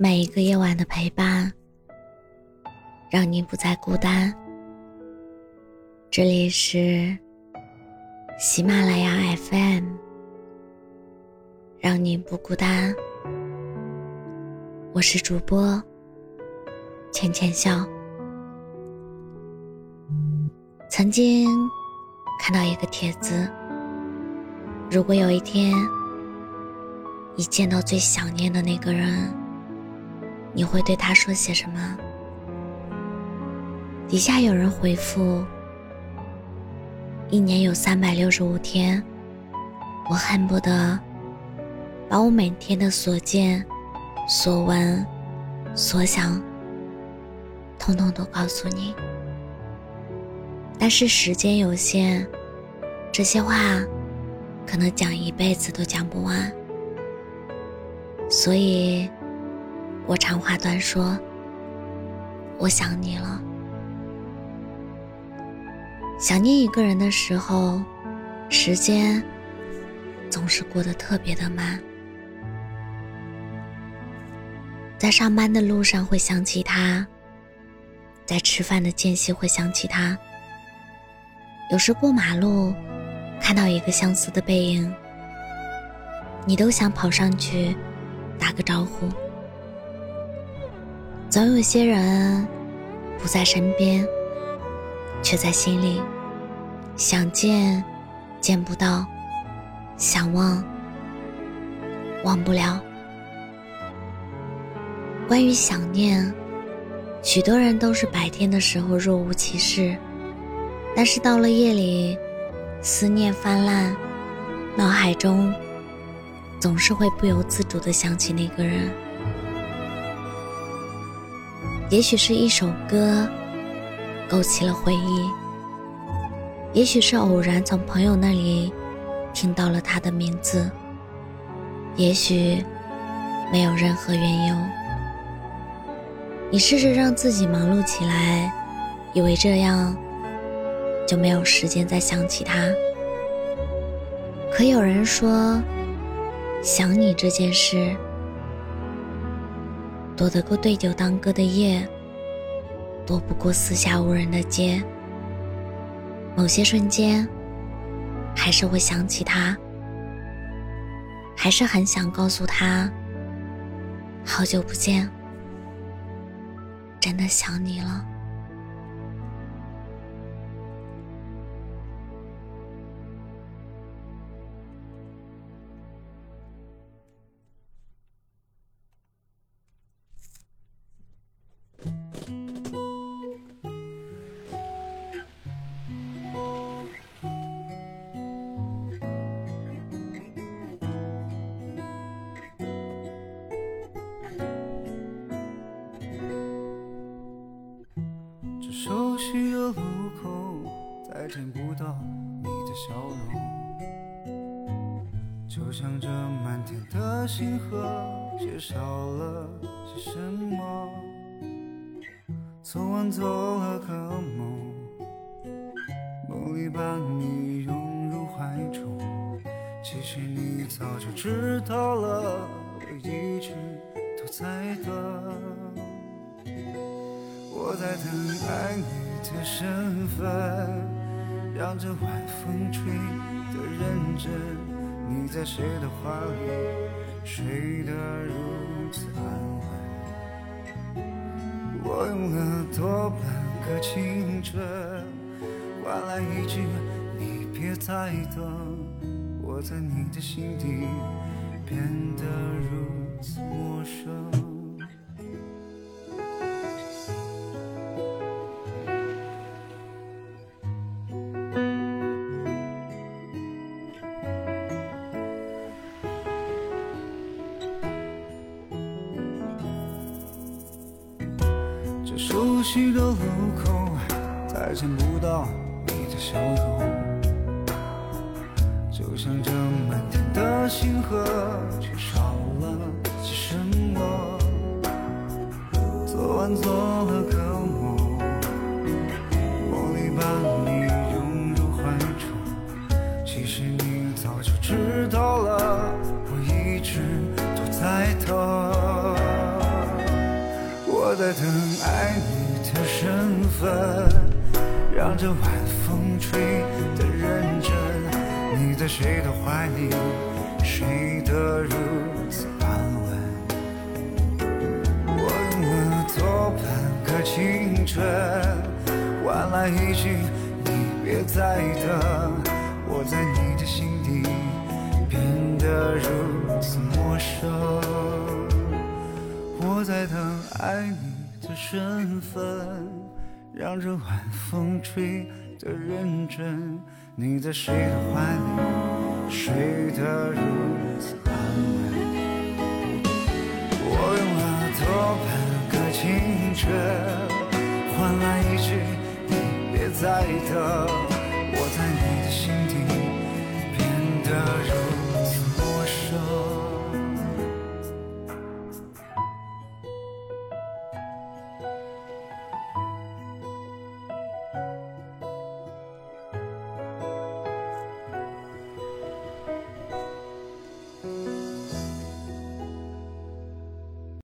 每一个夜晚的陪伴，让你不再孤单。这里是喜马拉雅 FM，让你不孤单。我是主播浅浅笑。曾经看到一个帖子，如果有一天你见到最想念的那个人。你会对他说些什么？底下有人回复：“一年有三百六十五天，我恨不得把我每天的所见、所闻、所想，通通都告诉你。但是时间有限，这些话可能讲一辈子都讲不完，所以。”我长话短说，我想你了。想念一个人的时候，时间总是过得特别的慢。在上班的路上会想起他，在吃饭的间隙会想起他。有时过马路，看到一个相似的背影，你都想跑上去打个招呼。总有些人不在身边，却在心里。想见，见不到；想忘，忘不了。关于想念，许多人都是白天的时候若无其事，但是到了夜里，思念泛滥，脑海中总是会不由自主的想起那个人。也许是一首歌勾起了回忆，也许是偶然从朋友那里听到了他的名字，也许没有任何缘由。你试着让自己忙碌起来，以为这样就没有时间再想起他。可有人说，想你这件事。躲得过对酒当歌的夜，躲不过四下无人的街。某些瞬间，还是会想起他，还是很想告诉他：好久不见，真的想你了。熟悉的路口，再见不到你的笑容，就像这满天的星河，缺少了些什么。昨晚做了个梦，梦里把你拥入怀中，其实你早就知道了，我一直都在等。我在等爱你的身份，让这晚风吹得认真。你在谁的怀里睡得如此安稳？我用了多半个青春换来一句你别再等，我在你的心底变得如此陌生。熟悉的路口，再见不到你的笑容，就像这满天的星河，缺少了些什么。昨晚做了个梦，梦里把你拥入怀中，其实你早就知道了，我一直都在等。我在等分，让这晚风吹得认真。你在谁的怀里睡得如此安稳？我用了多半个青春，换来一句你别再等。我在你的心底变得如此陌生。我在等爱你的身份，让这晚风吹得认真。你在谁的怀里睡得如此安稳？我用了多半个青春，换来一句你别再等。